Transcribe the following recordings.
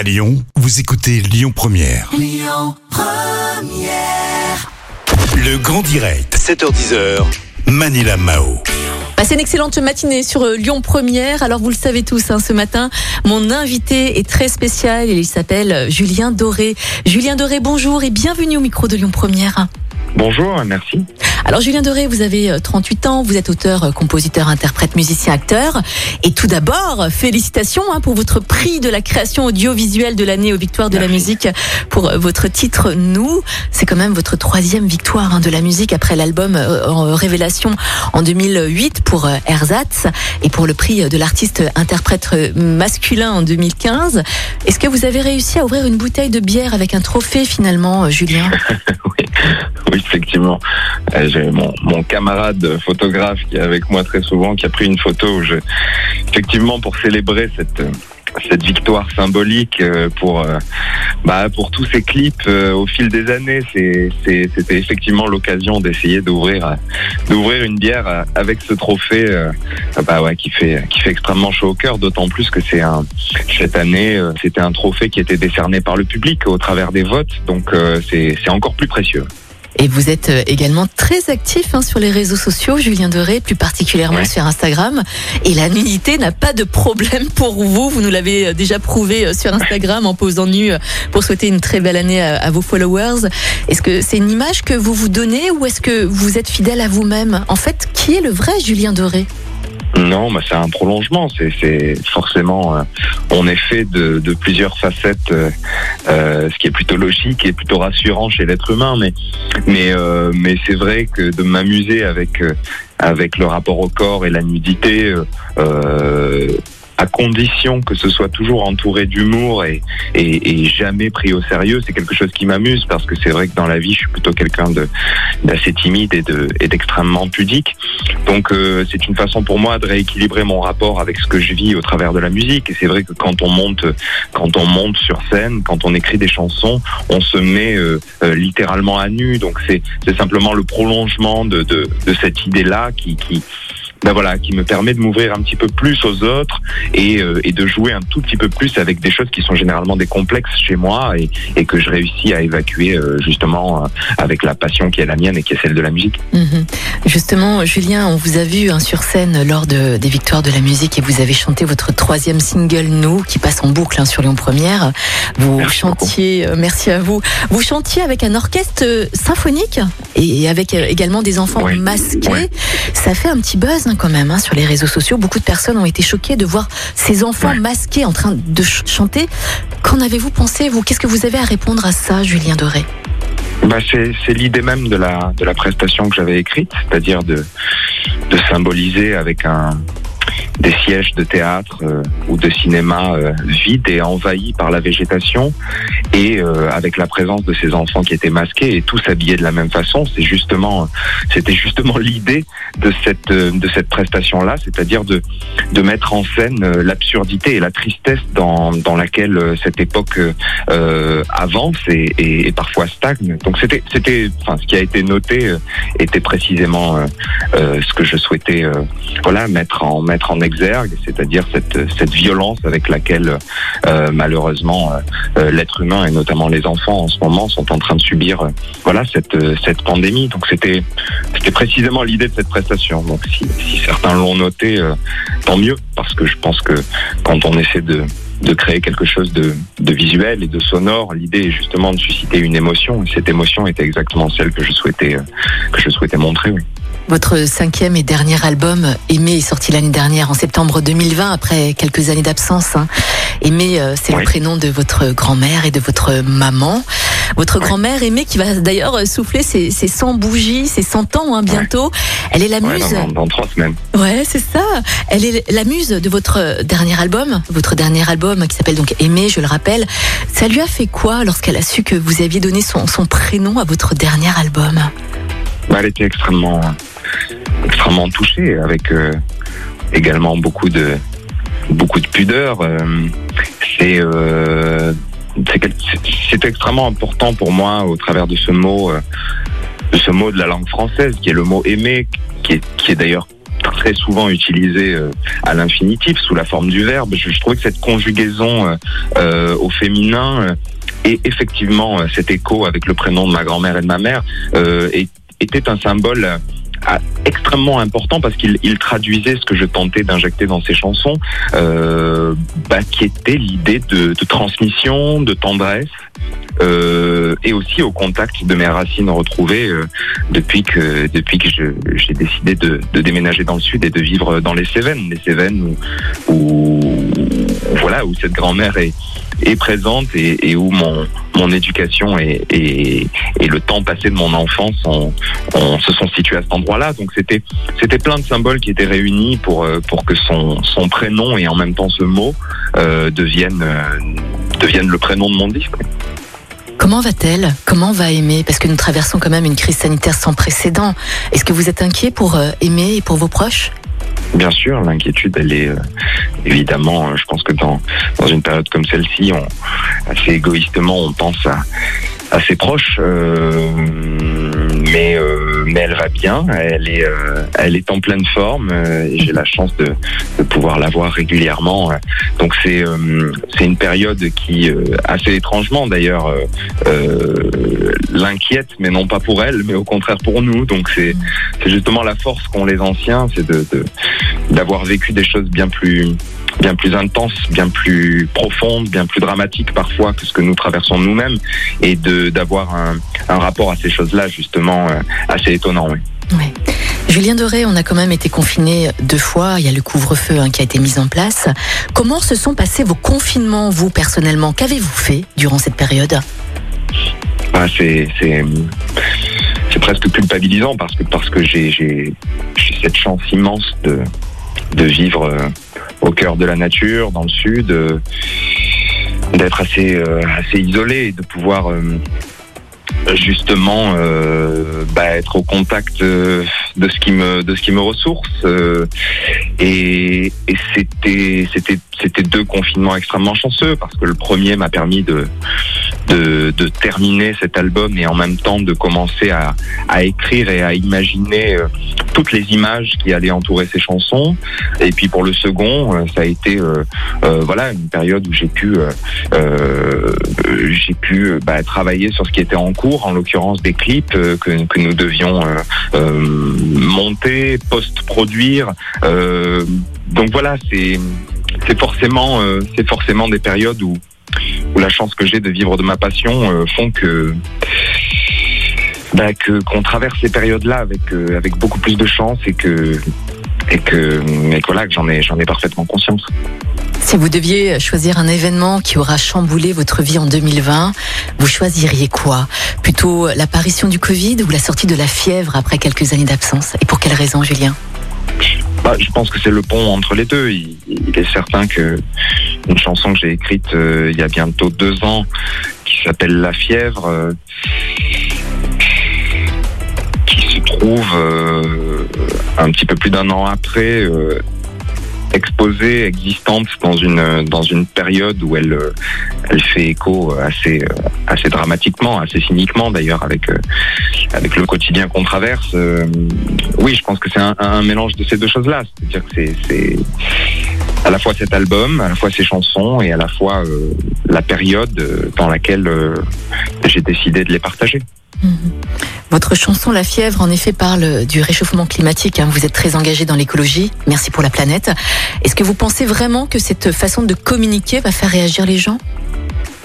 À Lyon, vous écoutez Lyon Première. Le grand direct, 7h10h, Manila Mao. Passez une excellente matinée sur euh, Lyon Première. Alors vous le savez tous, hein, ce matin, mon invité est très spécial. Il s'appelle euh, Julien Doré. Julien Doré, bonjour et bienvenue au micro de Lyon Première. Bonjour, merci. Alors Julien Doré, vous avez euh, 38 ans, vous êtes auteur, euh, compositeur, interprète, musicien, acteur. Et tout d'abord, félicitations hein, pour votre prix de la création audiovisuelle de l'année aux Victoires de la musique pour euh, votre titre Nous. C'est quand même votre troisième victoire hein, de la musique après l'album euh, en Révélation en 2008 pour euh, Ersatz et pour le prix de l'artiste interprète euh, masculin en 2015. Est-ce que vous avez réussi à ouvrir une bouteille de bière avec un trophée finalement, euh, Julien? Oui, oui, effectivement. Euh, J'ai mon, mon camarade photographe qui est avec moi très souvent, qui a pris une photo où je, effectivement, pour célébrer cette cette victoire symbolique euh, pour euh, bah, pour tous ces clips au fil des années, c'était effectivement l'occasion d'essayer d'ouvrir d'ouvrir une bière avec ce trophée euh, bah ouais, qui fait qui fait extrêmement chaud au cœur, d'autant plus que c'est un cette année c'était un trophée qui était décerné par le public au travers des votes, donc c'est encore plus précieux. Et vous êtes euh, également très actif hein, sur les réseaux sociaux, Julien Doré, plus particulièrement Ouais. sur Instagram. Et la nudité n'a pas de problème pour vous. Vous nous l'avez euh, déjà prouvé euh, sur Instagram en posant nu pour souhaiter une très belle année à, à vos followers. Est-ce que c'est une image que vous vous donnez ou est-ce que vous êtes fidèle à vous-même? En fait, qui est le vrai Julien Doré? Non, bah c'est un prolongement. C'est, forcément, euh, on est fait de, plusieurs facettes, euh, euh, ce qui est plutôt logique et plutôt rassurant chez l'être humain. Mais, mais, euh, mais c'est vrai que de m'amuser avec avec le rapport au corps et la nudité. À condition que ce soit toujours entouré d'humour et, jamais pris au sérieux, c'est quelque chose qui m'amuse parce que c'est vrai que dans la vie, je suis plutôt quelqu'un d'assez timide et de et d'extrêmement pudique. Donc euh, c'est une façon pour moi de rééquilibrer mon rapport avec ce que je vis au travers de la musique. Et c'est vrai que quand on monte, quand on monte sur scène, quand on écrit des chansons, on se met euh, euh, littéralement à nu. Donc c'est simplement le prolongement de de, cette idée-là qui ben voilà, qui me permet de m'ouvrir un petit peu plus aux autres et, euh, et de jouer un tout petit peu plus avec des choses qui sont généralement des complexes chez moi et, et que je réussis à évacuer euh, justement euh, avec la passion qui est la mienne et qui est celle de la musique. Mhm. Justement, Julien, on vous a vu hein, sur scène lors de, des Victoires de la musique et vous avez chanté votre troisième single Nous, qui passe en boucle hein, sur Lyon Première. Vous Merci chantiez, merci à vous. Vous chantiez avec un orchestre symphonique et avec également des enfants Oui. masqués. Ça fait un petit buzz hein, quand même hein, sur les réseaux sociaux. Beaucoup de personnes ont été choquées de voir ces enfants Ouais. masqués en train de ch- chanter. Qu'en avez-vous pensé, vous? Qu'est-ce que vous avez à répondre à ça, Julien Doré? Bah, c'est c'est l'idée même de la, de la prestation que j'avais écrite, c'est-à-dire de, de symboliser avec un, des sièges de théâtre euh, ou de cinéma euh, vides et envahis par la végétation et euh, avec la présence de ces enfants qui étaient masqués et tous habillés de la même façon. C'est justement, c'était justement l'idée de cette, de cette prestation-là, c'est-à-dire de, de mettre en scène euh, l'absurdité et la tristesse dans, dans laquelle euh, cette époque avance et, et, et parfois stagne. Donc c'était, c'était, enfin, ce qui a été noté était précisément ce que je souhaitais, voilà, mettre en mettre en c'est-à-dire cette cette violence avec laquelle euh, malheureusement euh, euh, l'être humain et notamment les enfants en ce moment sont en train de subir, voilà, cette cette pandémie. Donc c'était c'était précisément l'idée de cette prestation. Donc si, certains l'ont noté, tant mieux, parce que je pense que quand on essaie de de créer quelque chose de, de visuel et de sonore. L'idée est justement de susciter une émotion. Et cette émotion était exactement celle que je souhaitais, euh, que je souhaitais montrer. Oui. Votre cinquième et dernier album, Aimé, est sorti l'année dernière, en septembre 2020, après quelques années d'absence. hein. Aimé, euh, c'est le prénom de votre grand-mère et de votre maman. Votre grand-mère, Aimé, qui va d'ailleurs euh, souffler ses, ses 100 bougies, ses 100 ans hein, bientôt. Elle est la Ouais, muse. dans, dans trois semaines. Ouais, c'est ça. Elle est la muse de votre dernier album, votre dernier album qui s'appelle donc Aimé, je le rappelle. Ça lui a fait quoi lorsqu'elle a su que vous aviez donné son, son prénom à votre dernier album? Bah, elle était extrêmement, extrêmement touchée, avec euh, également beaucoup de, beaucoup de pudeur. euh, c'est euh, c'est extrêmement important pour moi au travers de ce mot, euh, de ce mot de la langue française, qui est le mot aimer, qui est, d'ailleurs très souvent utilisé euh, à l'infinitif sous la forme du verbe. Je, trouvais que cette conjugaison euh, au féminin et effectivement cet écho avec le prénom de ma grand-mère et de ma mère était un symbole extrêmement important parce qu'il il traduisait ce que je tentais d'injecter dans ces chansons, euh, bah, qui était l'idée de, de transmission, de tendresse, euh, et aussi au contact de mes racines retrouvées euh, depuis que depuis que j'ai décidé de, de déménager dans le sud et de vivre dans les Cévennes, les Cévennes où, où- voilà où cette grand-mère est est présente et, où mon mon éducation et, et, le temps passé de mon enfance ont, ont- se sont situés à cet endroit-là. Donc c'était c'était plein de symboles qui étaient réunis pour euh, pour que son son prénom et en même temps ce mot euh, deviennent euh, deviennent le prénom de mon disque. Comment va-t-elle? Comment va Aimer Parce que nous traversons quand même une crise sanitaire sans précédent. Est-ce que vous êtes inquiet pour euh, Aimer et pour vos proches? Bien sûr, l'inquiétude, elle est euh, évidemment, euh, je pense que dans, dans une période comme celle-ci, on, assez égoïstement, on pense à, à ses proches, euh, mais, euh, mais elle va bien, elle est, euh, elle est en pleine forme, euh, et j'ai la chance de, de pouvoir la voir régulièrement. Donc c'est c'est une période qui, assez étrangement d'ailleurs, l'inquiète, mais non pas pour elle, mais au contraire pour nous. Donc c'est justement la force qu'ont les anciens, c'est d'avoir vécu des choses bien plus bien plus intenses, bien plus profondes, bien plus dramatiques parfois que ce que nous traversons nous-mêmes, et d'avoir un, rapport à ces choses-là justement euh, assez étonnant. Oui. Julien Doré, on a quand même été confiné deux fois. Il y a le couvre-feu hein, qui a été mis en place. Comment se sont passés vos confinements, vous personnellement? Qu'avez-vous fait durant cette période? C'est presque culpabilisant parce que parce que j'ai cette chance immense de de vivre euh, au cœur de la nature, dans le sud, euh, d'être assez euh, assez isolé et de pouvoir justement bah, être au contact de ce qui me de ce qui me ressource et, et c'était c'était c'était deux confinements extrêmement chanceux parce que le premier m'a permis de de, de terminer cet album et en même temps de commencer à, à écrire et à imaginer euh, toutes les images qui allaient entourer ces chansons. Et puis pour le second, euh, ça a été euh, euh, voilà une période où j'ai pu euh, euh, j'ai pu bah, travailler sur ce qui était en cours, en l'occurrence des clips que, que nous devions monter, post-produire. Donc voilà, c'est c'est forcément c'est forcément des périodes où où la chance que j'ai de vivre de ma passion euh, font que bah, que qu'on traverse ces périodes-là avec euh, avec beaucoup plus de chance et que et que et que voilà que j'en ai j'en ai parfaitement conscience. Si vous deviez choisir un événement qui aura chamboulé votre vie en 2020, vous choisiriez quoi? Plutôt l'apparition du Covid ou la sortie de la fièvre après quelques années d'absence? Et pour quelle raison, Julien? Bah, je pense que c'est le pont entre les deux. Il, est certain que une chanson que j'ai écrite euh, il y a bientôt deux ans, qui s'appelle La fièvre, euh, qui se trouve euh, un petit peu plus d'un an après, exposée, existante dans une dans une période où elle euh, elle fait écho assez euh, assez dramatiquement, assez cyniquement d'ailleurs avec euh, avec le quotidien qu'on traverse. Oui, je pense que c'est un, mélange de ces deux choses-là. C'est-à-dire que c'est à la fois cet album, à la fois ces chansons et à la fois la période dans laquelle j'ai décidé de les partager. Votre chanson La fièvre, en effet, parle du réchauffement climatique. hein. Vous êtes très engagé dans l'écologie. Merci pour la planète. Est-ce que vous pensez vraiment que cette façon de communiquer va faire réagir les gens?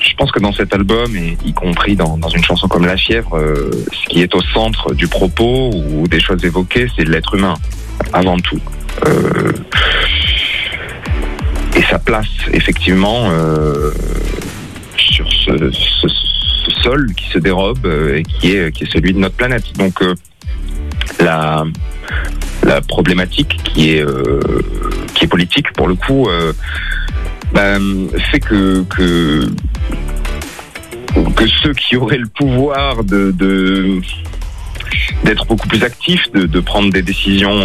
Je pense que dans cet album, et y compris dans, une chanson comme La fièvre, euh, ce qui est au centre du propos ou des choses évoquées, c'est l'être humain, avant tout. Euh, et sa place, effectivement, euh, sur ce, ce- sol qui se dérobe euh, et qui est, qui est celui de notre planète. Donc, euh, la, la problématique qui est, euh, qui est politique, pour le coup, fait que, que que ceux qui auraient le pouvoir de d'être beaucoup plus actifs, de, de prendre des décisions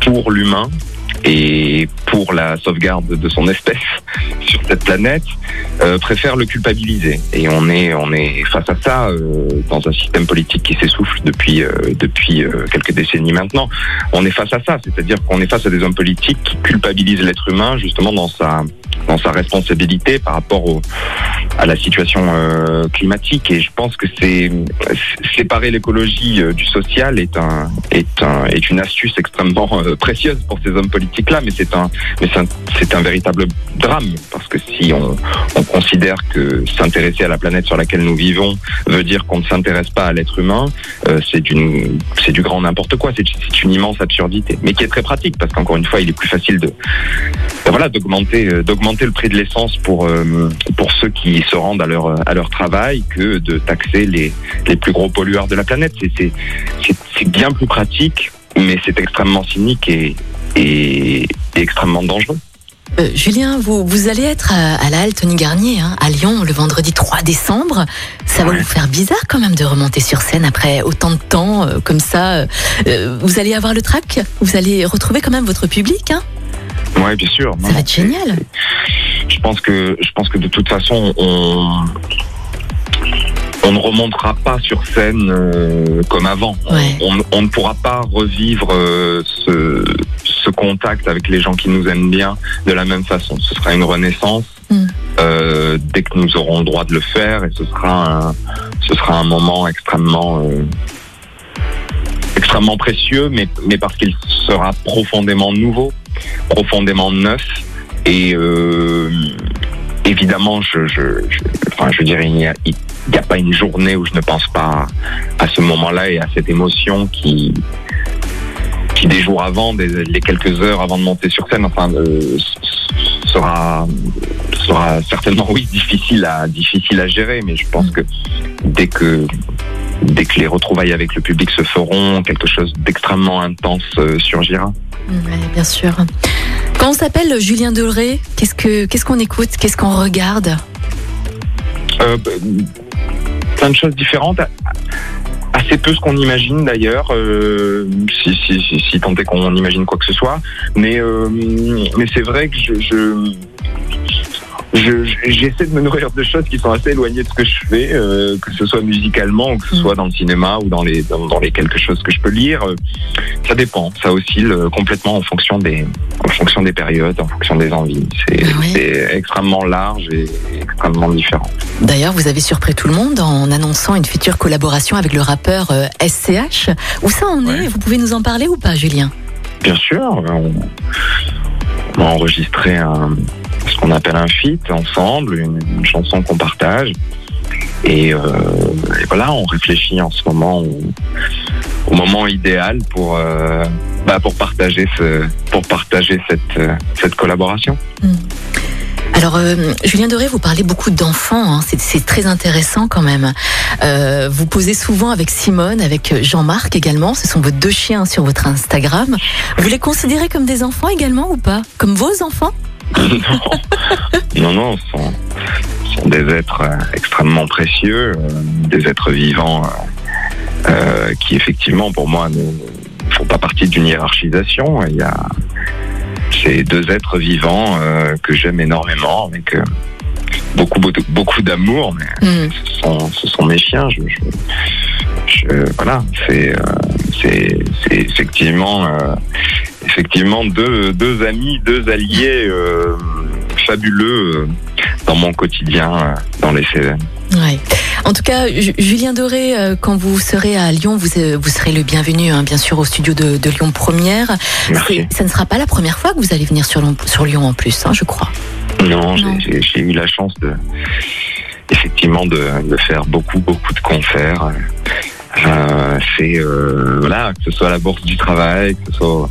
pour l'humain et pour la sauvegarde de son espèce, sur cette planète euh, préfèrent le culpabiliser. Et on est, on est face à ça euh, dans un système politique qui s'essouffle depuis, euh, depuis quelques décennies maintenant. On est face à ça, c'est-à-dire qu'on est face à des hommes politiques qui culpabilisent l'être humain justement dans sa dans sa responsabilité par rapport à la situation euh, climatique. Et je pense que c'est séparer l'écologie euh, du social est un est un est une astuce extrêmement euh, précieuse pour ces hommes politiques là. Mais c'est un mais c'est un, véritable drame parce que si on, on considère que s'intéresser à la planète sur laquelle nous vivons veut dire qu'on ne s'intéresse pas à l'être humain, c'est d'une c'est du grand n'importe quoi. C'est une immense absurdité, mais qui est très pratique parce qu'encore une fois, il est plus facile de voilà d'augmenter d'augmenter le prix de l'essence pour euh, pour ceux qui se rendent à leur à leur travail que de taxer les les plus gros pollueurs de la planète. C'est c'est bien plus pratique, mais c'est extrêmement cynique et, et, extrêmement dangereux. Euh, Julien, vous, vous allez être à, la halle Tony Garnier hein, à Lyon le vendredi 3 décembre. Ça va vous faire bizarre quand même de remonter sur scène après autant de temps euh, comme ça. vous allez avoir le trac, vous allez retrouver quand même votre public. Hein Ouais, bien sûr. Ça va être génial. Je pense que je pense que de toute façon on on ne remontera pas sur scène euh, comme avant. On, ne pourra pas revivre euh, ce, ce, contact avec les gens qui nous aiment bien de la même façon. Ce sera une renaissance mm. euh, dès que nous aurons le droit de le faire et ce sera un, ce sera un moment extrêmement extrêmement précieux, mais, mais parce qu'il sera profondément nouveau profondément neuf. Et euh, évidemment, je, je, je, enfin, je dirais, il n'y a, pas une journée où je ne pense pas à, ce moment-là et à cette émotion qui, qui des jours avant, les quelques heures avant de monter sur scène, enfin, euh, sera sera certainement oui difficile à difficile à gérer, mais je pense que dès que dès que les retrouvailles avec le public se feront, quelque chose d'extrêmement intense euh, surgira. Oui, bien sûr. Quand on s'appelle Julien Doré, qu'est-ce que qu'est-ce qu'on écoute, qu'est-ce qu'on regarde? Euh, bah, Plein de choses différentes. Assez peu ce qu'on imagine d'ailleurs, euh, si, si, si, si, tant est qu'on imagine quoi que ce soit. Mais, euh, mais c'est vrai que je, je j'essaie de me nourrir de choses qui sont assez éloignées de ce que je fais, euh, que ce soit musicalement ou que ce soit dans le cinéma ou dans les dans, les quelque chose que je peux lire. Euh, ça dépend, ça oscille euh, complètement en fonction des en fonction des périodes, en fonction des envies. C'est ah extrêmement large et extrêmement différent. D'ailleurs, vous avez surpris tout le monde en annonçant une future collaboration avec le rappeur SCH. Où ça en est? Vous pouvez nous en parler ou pas, Julien? Bien sûr. On, on a enregistré un ce qu'on appelle un feat ensemble, une, chanson qu'on partage. Et, euh, et, voilà, on réfléchit en ce moment au, moment idéal pour euh, bah pour partager ce pour partager cette euh, cette collaboration. Hmm. Alors, Julien Doré, vous parlez beaucoup d'enfants, hein, c'est très intéressant quand même. Vous posez souvent avec Simone, avec Jean-Marc également, ce sont vos deux chiens sur votre Instagram. Vous les considérez comme des enfants également ou pas? Comme vos enfants? non, non, ce sont, sont, des êtres euh, extrêmement précieux, euh, des êtres vivants euh, qui effectivement pour moi ne font pas partie d'une hiérarchisation. Il y a ces deux êtres vivants que j'aime énormément, avec beaucoup beaucoup d'amour, mais mm. ce, sont, ce, sont, mes chiens. Je, je, voilà, c'est c'est effectivement effectivement deux, deux amis, deux alliés euh, fabuleux euh, dans mon quotidien euh, dans les Cévennes. Ouais. En tout cas, Julien Doré, quand vous serez à Lyon, vous, vous serez le bienvenu, hein, bien sûr, au studio de, Lyon Première. Ça ne sera pas la première fois que vous allez venir sur, sur Lyon en plus, hein, je crois. Non, j'ai eu la chance de, effectivement, de, de, faire beaucoup, beaucoup de concerts. Euh, c'est voilà, que ce soit à la Bourse du Travail, que ce soit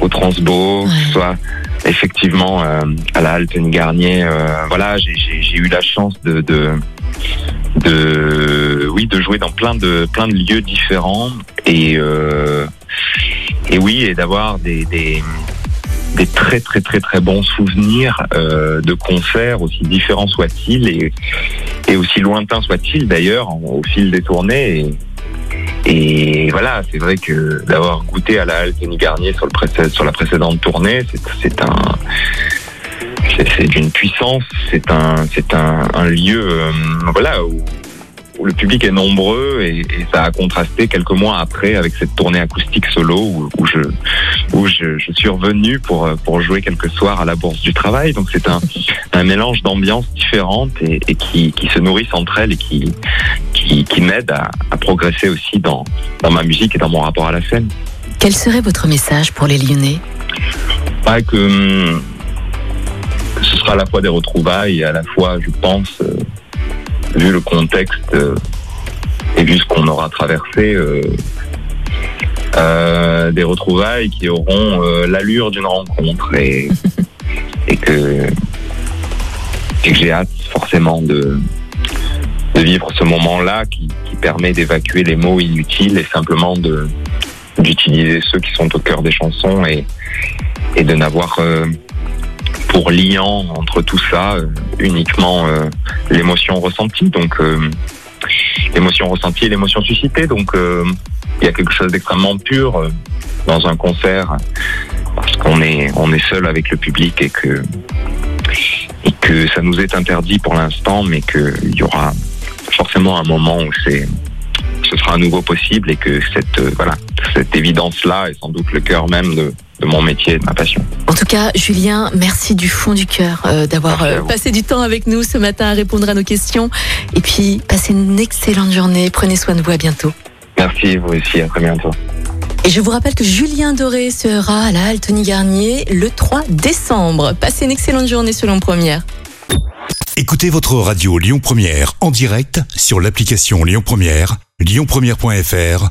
au Transbo, que ce soit effectivement euh, à la halte Garnier. Euh, voilà, j'ai eu la chance de, de, de, oui, de jouer dans plein de plein de lieux différents et euh, et oui, et d'avoir des, des des très très très très bons souvenirs euh, de concerts aussi différents soient-ils et, et aussi lointains soient-ils d'ailleurs au fil des tournées et, et voilà, c'est vrai que d'avoir goûté à la halle Garnier sur, le sur la précédente tournée, c'est c'est d'une puissance, c'est un, un, lieu, euh, voilà, où le public est nombreux et, et ça a contrasté quelques mois après avec cette tournée acoustique solo où, où je, où je, je suis revenu pour pour jouer quelques soirs à la Bourse du Travail. Donc c'est un, un mélange d'ambiances différentes et, et qui, qui se nourrissent entre elles et qui, qui, qui m'aident à, à progresser aussi dans, dans ma musique et dans mon rapport à la scène. Quel serait votre message pour les Lyonnais? Pas que, hum, que ce sera à la fois des retrouvailles et à la fois, je pense, euh, vu le contexte euh, et vu ce qu'on aura traversé, euh, euh, des retrouvailles qui auront l'allure d'une rencontre et, et que, et que j'ai hâte forcément de, de vivre ce moment-là qui, qui permet d'évacuer les mots inutiles et simplement de d'utiliser ceux qui sont au cœur des chansons et, et de n'avoir euh, pour liant entre tout ça euh, uniquement euh, l'émotion ressentie. Donc euh, l'émotion ressentie et l'émotion suscitée. Donc euh, il y a quelque chose d'extrêmement pur euh, dans un concert parce qu'on est on est seul avec le public et que et que ça nous est interdit pour l'instant, mais qu'il y aura forcément un moment où c'est ce sera à nouveau possible et que cette voilà cette évidence là est sans doute le cœur même de, de mon métier et de ma passion. En tout cas, Julien, merci du fond du cœur euh, d'avoir euh, passé du temps avec nous ce matin à répondre à nos questions. Et puis, passez une excellente journée. Prenez soin de vous. À bientôt. Merci vous aussi, à très bientôt. Et je vous rappelle que Julien Doré sera à la Halle Tony Garnier le 3 décembre. Passez une excellente journée sur Lyon Première. Écoutez votre radio Lyon Première en direct sur l'application Lyon Première, lyonpremière.fr